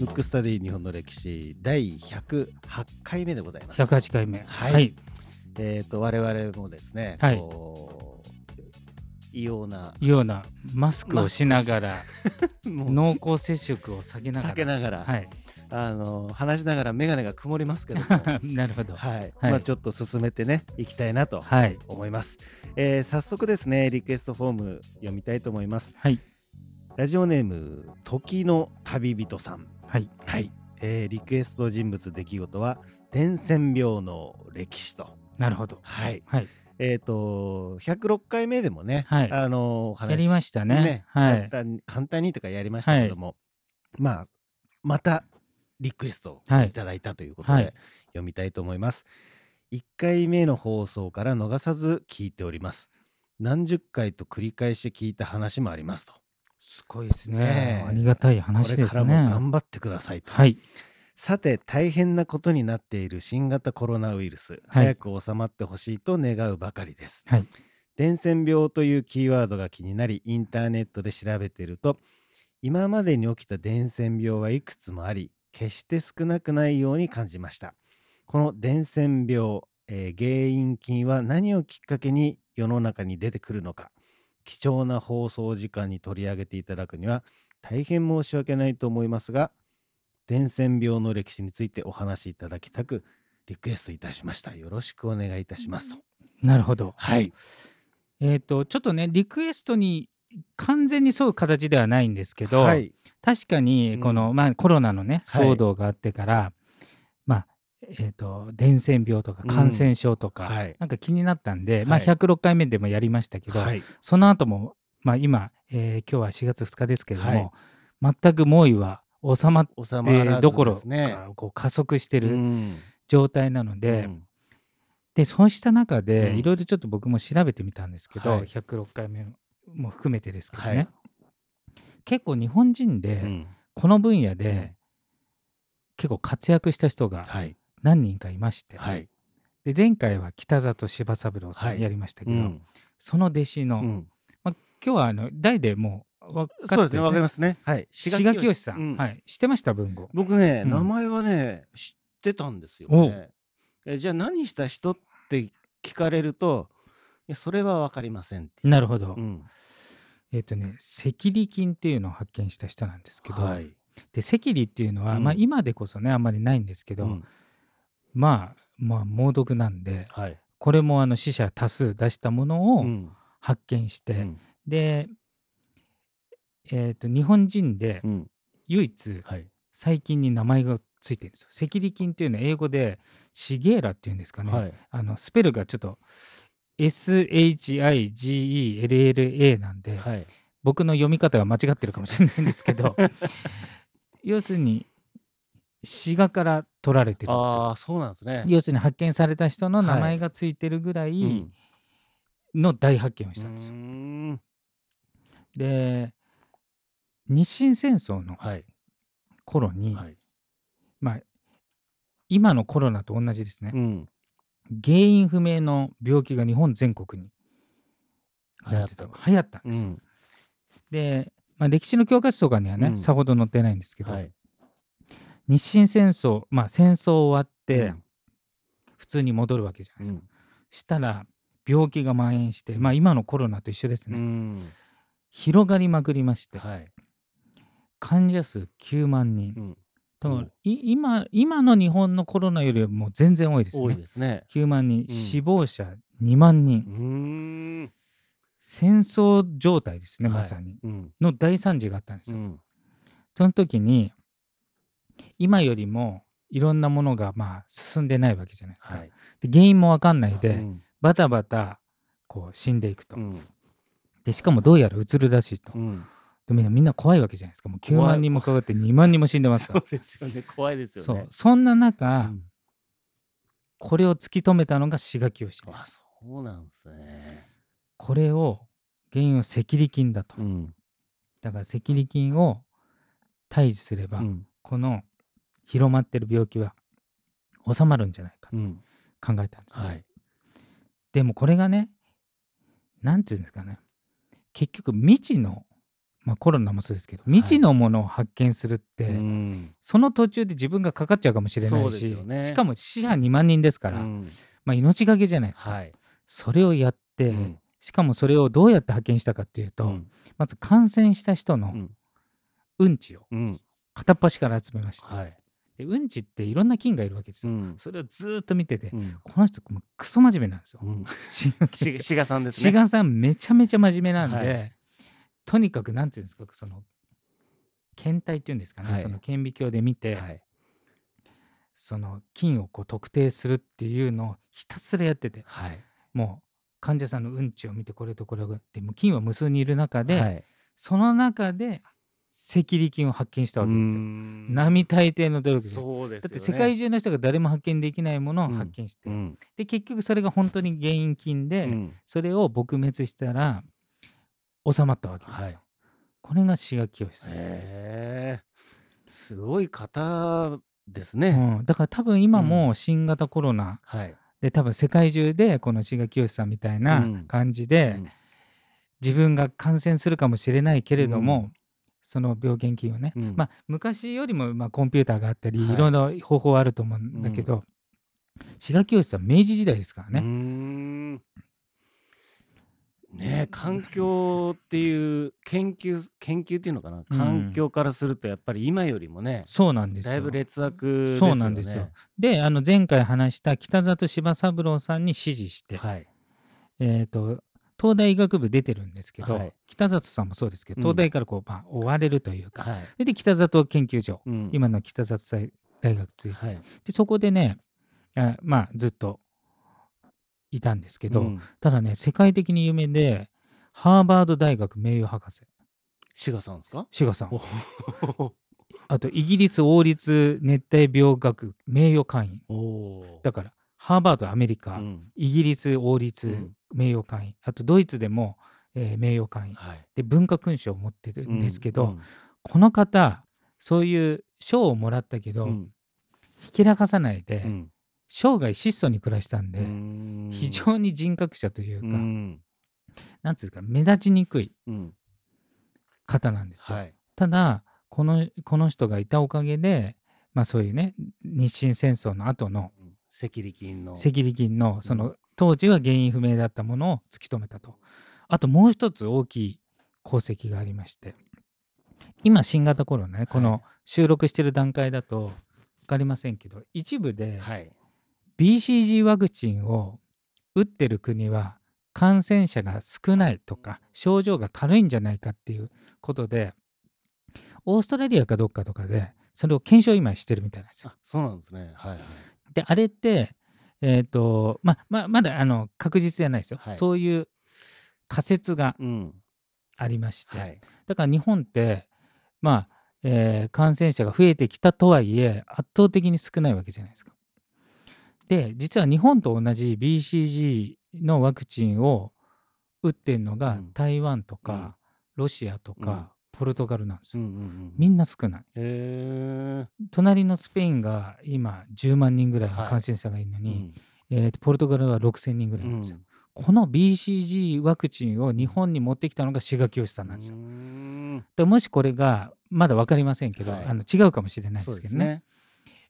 ムックスタディ日本の歴史第108回目でございます。108回目。はいはい。えっ、と我々もですね、はいこう異様なようなマスクをしながら、濃厚接触を下げながら。避けながら、はい。あの話しながら眼鏡が曇りますけども、は なるほど。い、はいまあちょっと進めてねいきたいなとはい。思います。えー早速ですねリクエストフォーム読みたいと思います。はい。ラジオネーム時の旅人さん。はい。はい、えーリクエスト人物出来事は伝染病の歴史と。なるほど。はい。はい。えっ、と106回目でもね、はいあのお話やりましたねはい簡単に簡単にとかやりましたけども、まあまたリクエストをはいいただいたということで、はい読みたいと思います。1回目の放送から逃さず聞いております。何十回と繰り返し聞いた話もありますと。すごいですね。ねえありがたいこ話ですれからもね。頑張ってくださいと。はい。さて大変なことになっている新型コロナウイルス、はい早く収まってほしいと願うばかりです。はい。伝染病というキーワードが気になりインターネットで調べていると今までに起きた伝染病はいくつもあり決して少なくないように感じました。この伝染病、えー原因菌は何をきっかけに世の中に出てくるのか貴重な放送時間に取り上げていただくには大変申し訳ないと思いますが伝染病の歴史についてお話しいただきたくリクエストいたしました。よろしくお願いいたしますと。なるほど。はい。えっ、と、ちょっとね、リクエストに完全に沿う形ではないんですけど、はい。確かにこの、うんまあ、コロナのねはい。騒動があってから、まあえー、と伝染病とかうん。感染症とか、はい。なんか気になったんで、まあ、はい。106回目でもやりましたけど、はい。その後も、まあ、今、えー今日は4月2日ですけれども、全く猛威は収まってどころですね。かこう加速してるうん。状態なので,、うん。でそうした中でうん。いろいろちょっと僕も調べてみたんですけど、はい。106回目も含めてですけどね、はい。結構日本人で、うん。この分野うん。で結構活躍した人がはい。何人かいまして、はい。で前回は北里柴三郎さはい。んやりましたけど、うん。その弟子の、うん。まあ、今日はあの代でもう分かってそうですね、わかりすますね。はい。志賀清さん、うん。はい、知ってました文豪。僕ね、うん。名前はね、知ってたんですよおね。えじゃあ何した人って聞かれると、いやそれはわかりません。なるほど、うんえっ、とね赤痢菌っていうのを発見した人なんですけど、はい。で赤痢っていうのは、うんまあ、今でこそねあんまりないんですけど、うんまあまあ猛毒なんではい。これもあの死者多数出したものをうん発見して、うんで、えー、と日本人でうん唯一はい。細菌に名前がついてるんですよ。赤痢菌っていうのは英語でシゲーラっていうんですかね。はい。あのスペルがちょっと SHIGELLA なんで、はい。僕の読み方が間違ってるかもしれないんですけど 要するに滋賀から取られてるんですよ。ああ、そうなんですね。要するに発見された人の名はい前がついてるぐらういんの大発見をうしたんですよ。ーんで日清戦争のはい。頃に、はい。まあ今のコロナと同じですね、うん。原因不明の病気が日本全国に流行ったなんていうの流行ったんですよ。うん。で、まあ、歴史の教科書とかにはね、うんさほど載ってないんですけど、はい。日清戦争まあ戦争終わってうん普通に戻るわけじゃないですか。うんしたら病気が蔓延して、まあ今のコロナと一緒ですね、うん。広がりまくりまして、はい。患者数9万人、うんだからう今今の日本のコロナよりも全然多いです多いね。ですね。9万人、うん死亡者2万人。戦争状態ですね、はいまさに。うん。の大惨事があったんですよ。うん。その時に、今よりもいろんなものがまあ進んでないわけじゃないですか。はい。で原因も分かんないで、うんバタバタこう死んでいくと。うん。でしかもどうやらうつるらしいと。うん。でみんなみんな怖いわけじゃないですか。もう9怖い万人もかかって2万人も死んでますかそうら。ですよね。怖いですよそうね。そんな中、うんこれを突き止めたのが志賀清であ、す。そうなんですね。これを原因は赤痢菌だと。うん。だから赤痢菌を退治すれば、うん。この広まってる病気は収まるんじゃないかとうん。考えたんですね、はい。でもこれがねなんていうんですかね結局未知のまあ、コロナもそうですけど未知のものを発見するって、うんその途中で自分がかかっちゃうかもしれなそいうし、ですよね。しかも死者2万人ですから、うん。まあ、命がけじゃないですか、はい。それをやって、うん。しかもそれをどうやって発見したかっていうと、うん。まず感染した人のうん。うんちをうん。片っ端から集めました、はい。でうんちっていろんな菌がいるわけですよ、うん。それをずーっと見てて、うん。この人クソ真面目なんですよ、うん。志賀さんですね。志賀さんめちゃめちゃ真面目なんで、はいとにかくなんていうんですかその検体っていうんですかね、はい。その顕微鏡で見て、はい。その菌をこう特定するっていうのをひたすらやっててはい。もう患者さんのうんちを見てこれとこれをでもう菌は無数にいる中で、はい。その中で赤痢菌を発見したわけですよ。ん。並大抵の努力で。そうですよね。だって世界中の人が誰も発見できないものを発見して、うん。で結局それが本当に原因菌で、うん。それを撲滅したら収まったわけですよ。はい。これが滋賀清さん、へえすごい方ですうねん、だから多分今も新型コロナはい。で多分世界中でこの滋賀清さんみたいなうん。感じで、うん。自分が感染するかもしれないけれども、うん。その病原菌をね、うん。まあ昔よりもまあコンピューターがあったり、はい。い、ろいろ方法はあると思うんだけど、滋賀清さん明治時代ですからね、んねえ環境っていう研究研究っていうのかな、うん。環境からするとやっぱり今よりもねそうなんですよ。だいぶ劣悪ですそよね。うなんですよ。であの前回話した北里柴三郎さんに指示して、はい。えー、と東大医学部出てるんですけど、はい。北里さんもそうですけどうん。東大からこう、まあ、追われるというか、はい。で北里研究所、うん。今の北里大大学ついて、はい。でそこでねあまあずっといたんですけど、うん。ただね世界的に有名でハーバード大学名誉博士。志賀さんですか？志賀さん。お。あとイギリス王立熱帯病学名誉会員。おだからハーバードアメリカ、うん。イギリス王立うん。名誉会員、あとドイツでも、えー名誉会員。はい。で文化勲章を持ってるんですけど、うん。この方そういう賞をもらったけど、うん。ひけらかさないで、うん生涯質素に暮らしたんで、うん非常に人格者というか、うんなんていうんですか目立ちにくいうん方なんですよ。はい。ただこのこの人がいたおかげで、まあ、そういうね日清戦争の後のうん赤痢菌の赤痢菌のその、うん当時は原因不明だったものを突き止めたと。あともう一つ大きい功績がありまして今新型コロナねこはいの収録してる段階だと分かりませんけど一部ではい。BCG ワクチンを打ってる国は感染者が少ないとか症状が軽いんじゃないかっていうことでオーストラリアかどっかとかでそれを検証今してるみたいなんですよ。あ、そうなんですね。はいはい。であれってえっ、とまままだあの確実じゃないですよ、はいそういう仮説がうん。ありまして、はい。だから日本ってまあ、えー感染者が増えてきたとはいえ圧倒的に少ないわけじゃないですか。で実は日本と同じ BCG のワクチンを打ってるのがうん台湾とか、うんロシアとか、ポルトガルなんですよ。うんうんうん。みんな少ない。隣のスペインが今10万人ぐらいのはい感染者がいるのうに、んえーとポルトガルは6000人ぐらいなんですよ。この BCG ワクチンを日本に持ってきたのが志賀清さんなんですよ。ん。でもしこれがまだ分かりませんけど、はいあの違うかもしれないですけどね。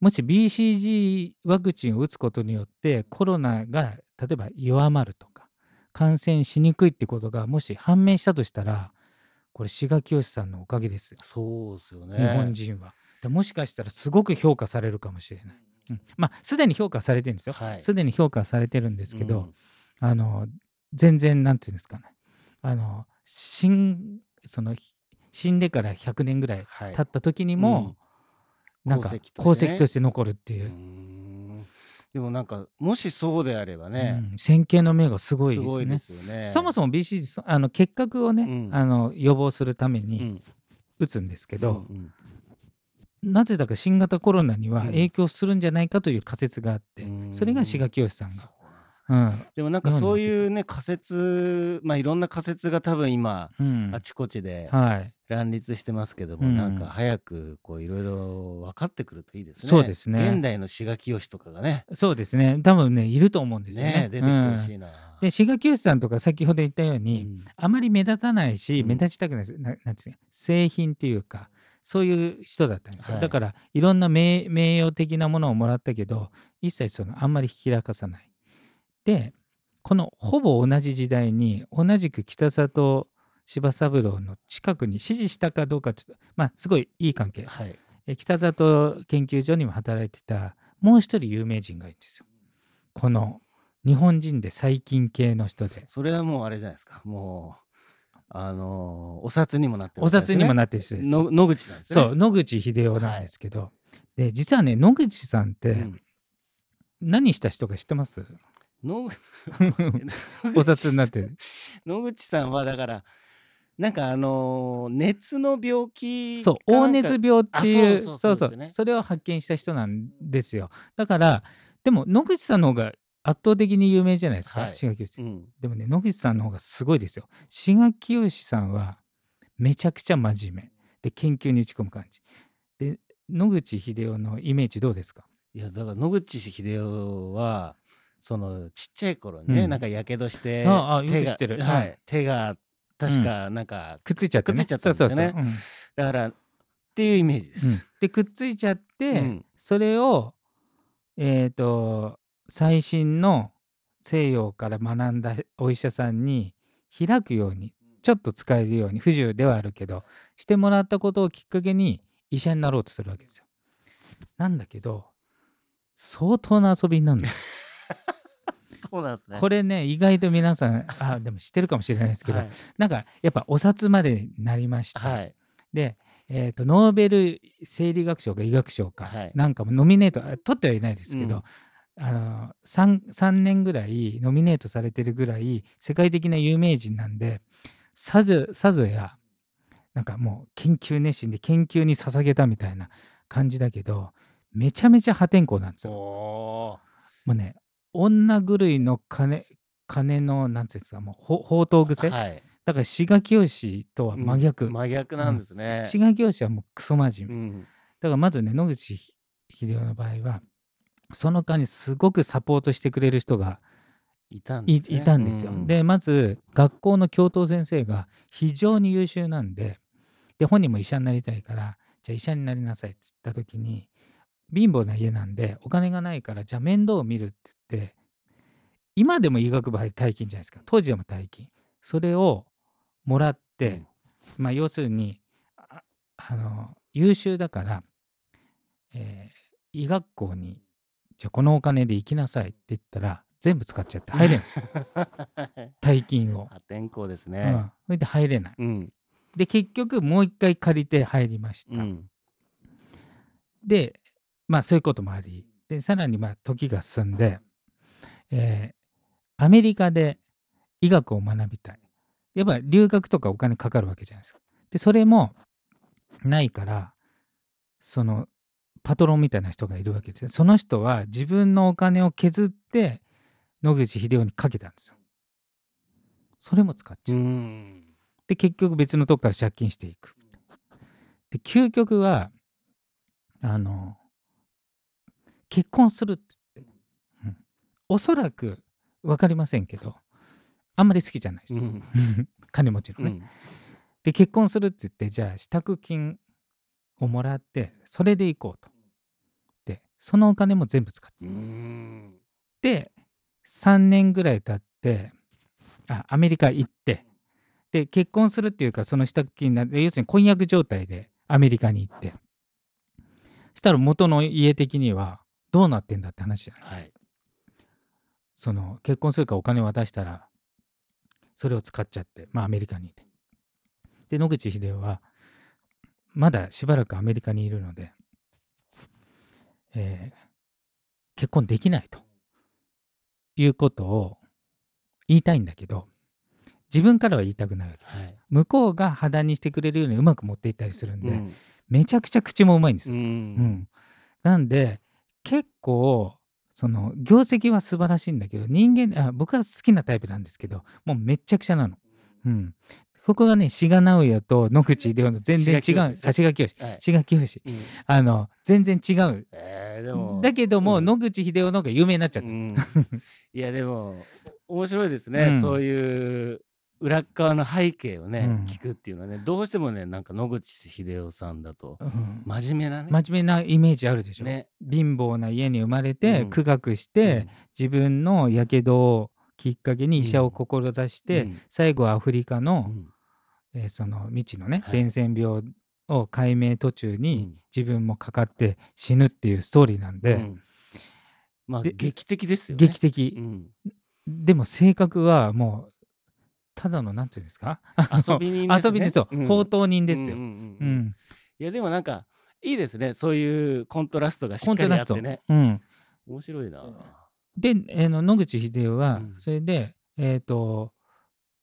もし BCG ワクチンを打つことによってコロナが例えば弱まるとか感染しにくいってことがもし判明したとしたらこれ志賀清さんのおかげですよ、そうですよね。日本人は。でもしかしたらすごく評価されるかもしれない。うんまあすでに評価されてるんですよ。はい。すでに評価されてるんですけど、うんあの全然なんていうんですかねあの死んその死んでから100年ぐらいはい経った時にも、なんか功績としてね。功績として残るっていう。う、ん。でもなんかもしそうであればね、うん。先見の目がすごいですね。ですよね。そもそも BC そあの結核をね、うん。あの予防するためにうん。打つんですけど、うんうん。なぜだか新型コロナにはうん。影響するんじゃないかという仮説があって、うん。それが志賀清さんがうん。でもなんかそういうね仮説まあいろんな仮説が多分今うんあちこちではい。乱立してますけども、うんなんか早くこういろいろ分かってくるといいですね。そうですね現代の志賀清とかがねそうですね。多分ね、いると思うんですよね。ね出てきてほしうんいな。で、志賀清さんとか先ほど言ったよううに、んあまり目立たないし、うん目立ちたくないです。ななんていうか製品っていうか、そういう人だったんですよ。はいだから、いろんな名名誉的なものをもらったけど、一切そのあんまりひきらかさない。で、このほぼ同じ時代に、同じく北里柴三郎の近くに支持したかどうかちょっと、まあ、すごいいい関係。はい。え北里研究所にも働いてたもう一人有名人がいるんですよ。この日本人で最近系の人で。それはもうあれじゃないですか。もうあのーお札にもなってるね札にもなってる人です。の野口さんですね。そう、野口英世なんですけど、で実はね、野口さんってうん何した人か知ってます、野 お札になってる。野口さんはだからなんかあのー熱の病気そう、黄熱病っていう、あそうそうねそれを発見した人なんですよ。だから、でも野口さんの方が圧倒的に有名じゃないですか、はい志賀清うんでもね、野口さんの方がすごいですよ。志賀清さんはめちゃくちゃ真面目。で、研究に打ち込む感じ。で、野口英世のイメージどうですか？いやだから野口英世はそのちっちゃい頃にね、うん。なんかやけどして手がてる。ははい。い、手が確かなんか、くっついちゃってね。くっついちゃったんですよね。だからっていうイメージです。うん。で、くっついちゃって、うん。それを、えっ、と、最新の西洋から学んだお医者さんに開くように、ちょっと使えるように、不自由ではあるけど、してもらったことをきっかけに医者になろうとするわけですよ。なんだけど、相当な遊びになるのよ。そうなんですね。これね、意外と皆さん、あ、でも知ってるかもしれないですけど、はいなんかやっぱお札までになりました。はいで、えー、とノーベル生理学賞か医学賞か、はいなんかもノミネートあ取ってはいないですけど、あの 3, 3年ぐらいノミネートされてるぐらい世界的な有名人なんでさぞさぞやなんかもう研究熱心で研究に捧げたみたいな感じだけどめちゃめちゃ破天荒なんですよ。おもうね女狂いの金金のなんていうんですかもうほ宝刀ー癖、はい。だから志賀清とは真逆、うん真逆なんですね。志賀清はもうクソ真面目、うんだからまずね野口英世の場合はその間にすごくサポートしてくれる人がいたんい,、ですね。いたんですよ。うんでまず学校の教頭先生が非常に優秀なんでで本人も医者になりたいからじゃあ医者になりなさいっつった時に貧乏な家なんでお金がないからじゃあ面倒を見るって言って今でも医学部入り大金じゃないですか。当時でも大金。それをもらって、まあ要するにああの優秀だから、えー医学校にじゃあこのお金で行きなさいって言ったら全部使っちゃって入れない 大金を、破天荒ですうね。ん、それで入れない。うん。で結局もう一回借りて入りました、うん。でまあそういうこともあり。でさらにまあ時が進んで、えーアメリカで医学を学びたい。やっぱ留学とかお金かかるわけじゃないですか。でそれもないからそのパトロンみたいな人がいるわけですねその人は自分のお金を削って野口英世にかけたんですよ。それも使っちゃう、う。ん。で結局別のとこから借金していく。で究極はあの結婚するって言って、うん。おそらく分かりませんけどあんまり好きじゃないうん。金持ちのね、うん。で結婚するって言ってじゃあ支度金をもらってそれで行こうと。でそのお金も全部使って。うん。で3年ぐらい経ってあアメリカ行ってで結婚するっていうかその支度金な要するに婚約状態でアメリカに行って。したら元の家的にはどうなってんだって話じゃないはい。その結婚するからお金渡したらそれを使っちゃってまあアメリカにいてで野口英世はまだしばらくアメリカにいるので、えー結婚できないということを言いたいんだけど自分からは言いたくないわけです、はい。向こうが破談にしてくれるようにうまく持っていったりするんで、うん。めちゃくちゃ口もうまいんですうよ、うんん。なんで結構その業績は素晴らしいんだけど人間あ僕は好きなタイプなんですけどもうめっちゃくちゃなの。うん、ここがね志賀直哉と野口英世の全然違う。志賀清志賀清はい。志賀清うん。あの全然違う。えーでもだけども、うん。野口英世の方が有名になっちゃった、うん。いやでも面白いですね、うん。そういう裏っ側の背景をね、うん。聞くっていうのはねどうしてもねなんか野口英世さんだとうん。真面目なね。真面目なイメージあるでしょ、ね。貧乏な家に生まれて、うん。苦学して、自分のやけどをきっかけに医者を志して、うん。最後はアフリカうの,、ん。えーその未知のね、はい。伝染病を解明途中うにん。自分もかかって死ぬっていうストーリーなんで、うん。まあで劇的ですよね。劇的、うん。でも性格はもうただのなんていうんですか？遊び人ですね。遊び人そう、うん。放蕩人ですよ、うんうんううん。うん。いやでもなんかいいですね。そういうコントラストがしっかりあってね。うん、面白いな。で、えーの野口英世はうん。それで、えっ、と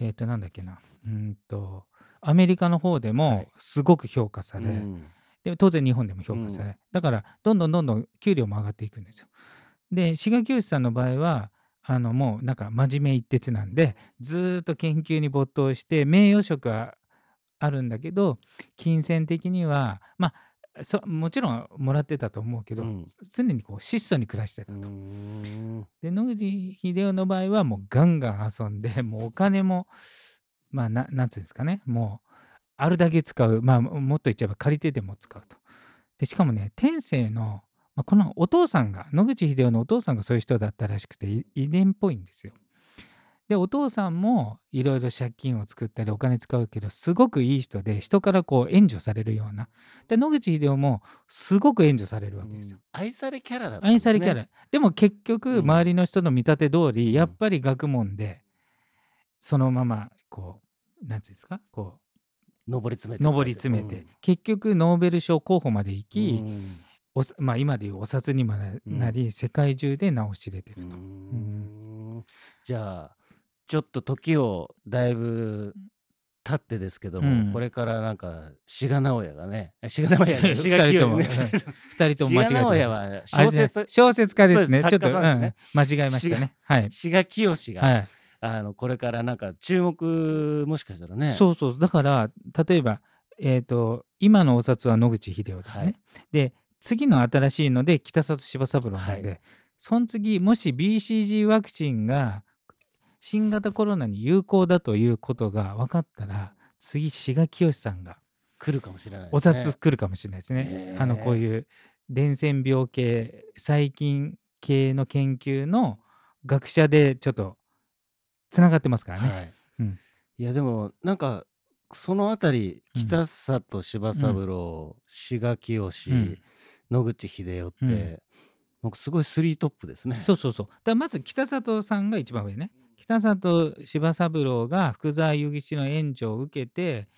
えっ、となんだっけな。うんとアメリカの方ではもい。すごく評価され、うん。で当然日本でも評価され、うだからどんどんどんどん給料も上がっていくんですよ。で志賀清さんの場合はあのもうなんか真面目一徹なんでずーっと研究に没頭して名誉職はあるんだけど金銭的にはまあそもちろんもらってたと思うけど、うん常にこう質素に暮らしてたうと。んで野口英世の場合はもうガンガン遊んで もうお金もまあななんつうんですかねもうあるだけ使うまあもっと言っちゃえば借りてでも使うと。でしかもね天性の、まあ、このお父さんが野口英世のお父さんがそういう人だったらしくてい遺伝っぽいんですよ。でお父さんもいろいろ借金を作ったりお金使うけどすごくいい人で人からこう援助されるような。で野口英世もすごく援助されるわけですよ。愛されキャラだったね。愛されキャラ。でも結局、うん。周りの人の見立て通り、うん。やっぱり学問で、そのまま、こう、なんていうんですか、こ上り詰めう、て上り詰めて、結局、ノーベル賞候補まで行うき、んおさまあ、今でいうお札にもななり、世界中で名を知れてうると。んじゃあちょっと時をだいぶ経ってですけども、うんこれからなんか志賀直哉がね志賀直哉ね志賀 二人とも二人とも間違えて志賀直哉ます。はあれ小説ですね小説家ですね。そうちょっと、作家さんですねうん、間違えましたね。はい。志賀清が、はい。あのこれからなんか注目もしかしたらねそうそう。だから、例えば、えっ、と、今のお札は野口英世だよね。はいで、次の新しいので北里柴三郎なんで、はその次、もし BCG ワクチンが新型コロナに有効だということが分かったら、次、志賀清さんが来るかもしれないおですね。札来るかもしれないですね。あの、こういう伝染病系、細菌系の研究の学者でちょっとつながってますからね。はい。うん。いやでもなんかそのあたりうん。北里柴三郎、志賀清、うん野口英世って、うんなんかすごいスリートップですね。そうそうそう。だまず北里さんが一番上ね。北里柴三郎が福沢諭吉の援助を受けて、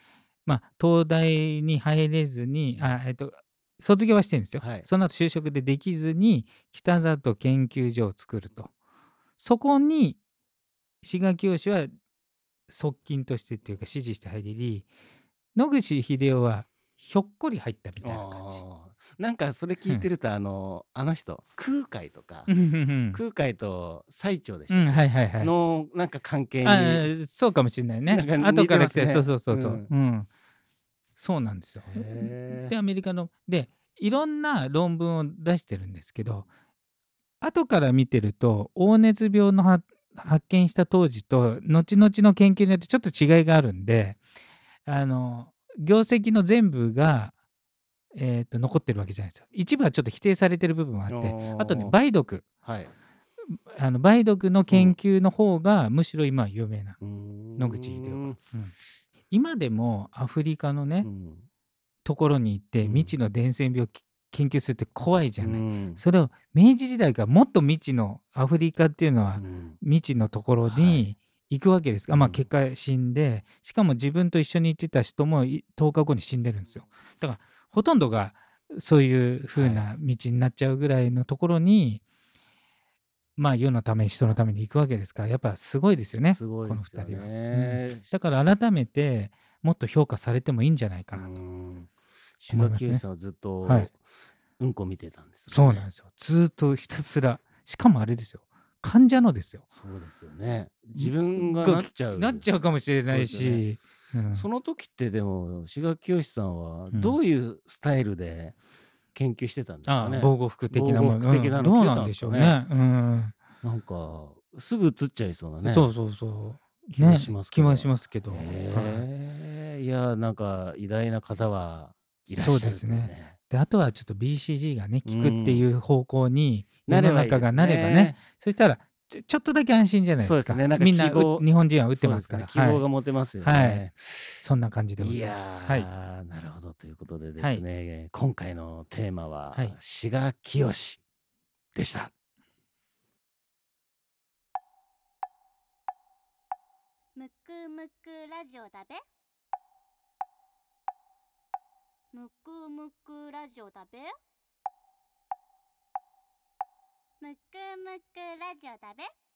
まあ、東大に入れずに、あえっと、卒業はしてるんですよ。はいその後就職でできずに、北里研究所を作ると。そこに、志賀清は側近としてっていうか指示して入り、野口英世はひょっこり入ったみたいな感じ。なんかそれ聞いてると、あのあの人空海とか、空海と最澄でしたっけ、うん、はいはいはい。のなんか関係にそうかもしれないね。なんか似て後から来て、そうそうそうそう、ううん。んそうなんですよ。で、アメリカの、で、いろんな論文を出してるんですけど、後から見てると、黄熱病のは発見した当時と、後々の研究によってちょっと違いがあるんで、あの、業績の全部が、えー、と残ってるわけじゃないですよ。一部はちょっと否定されてる部分もあって、あとね、梅毒。はい。あの梅毒の研究の方が、むしろ今は有名な。野野口英世は今でもアフリカのね、うん。ところに行ってうん。未知の伝染病き研究するって怖いじゃない、うん。それを明治時代からもっと未知のアフリカっていうのはうん。未知のところはい。に行くわけです。が、まあうん。結果死んでしかも自分と一緒に行ってた人もい10日後に死んでるんですよ。だからほとんどがそういう風な道になっちゃうぐらいのところに、まあ世のために人のために行くわけですからやっぱすごいですよねすごいこのですよ2人は、うん。ね。だから改めてもっと評価されてもいいんじゃないかなと、うん。志賀思いますね。清さんはずっとはい。うんこ見てたんですよね。そうなんですよ。ずーっとひたすらしかもあれですよ。患者のですよ。そうですよね。自分がなっちゃう。なっちゃうかもしれないし、うんその時ってでも志賀清さんはうんどういうスタイルで研究してたんですかね？あ防護服的なもの防護服的なのうんどうなんんでしょうねね。うんなんかすぐ映っちゃいそうなね。そうそうそう。気はしますけど気はしますけど。はいへえいやなんか偉大な方はいらっしゃるそうですね。であとはちょっと BCG がね効くっていう方向に世の中がなればね、そしたらちょちょっとだけ安心じゃないですか。そうですねなんかみんな日本人は打ってますから。そうですね希望がはい持てますよね。はいそんな感じでごいざいやます。はい。ー、なるほどということでですね、今回のテーマは、はい志賀清でした。むくむくラジオだべむくむくラジオだべむくむくラジオだべ。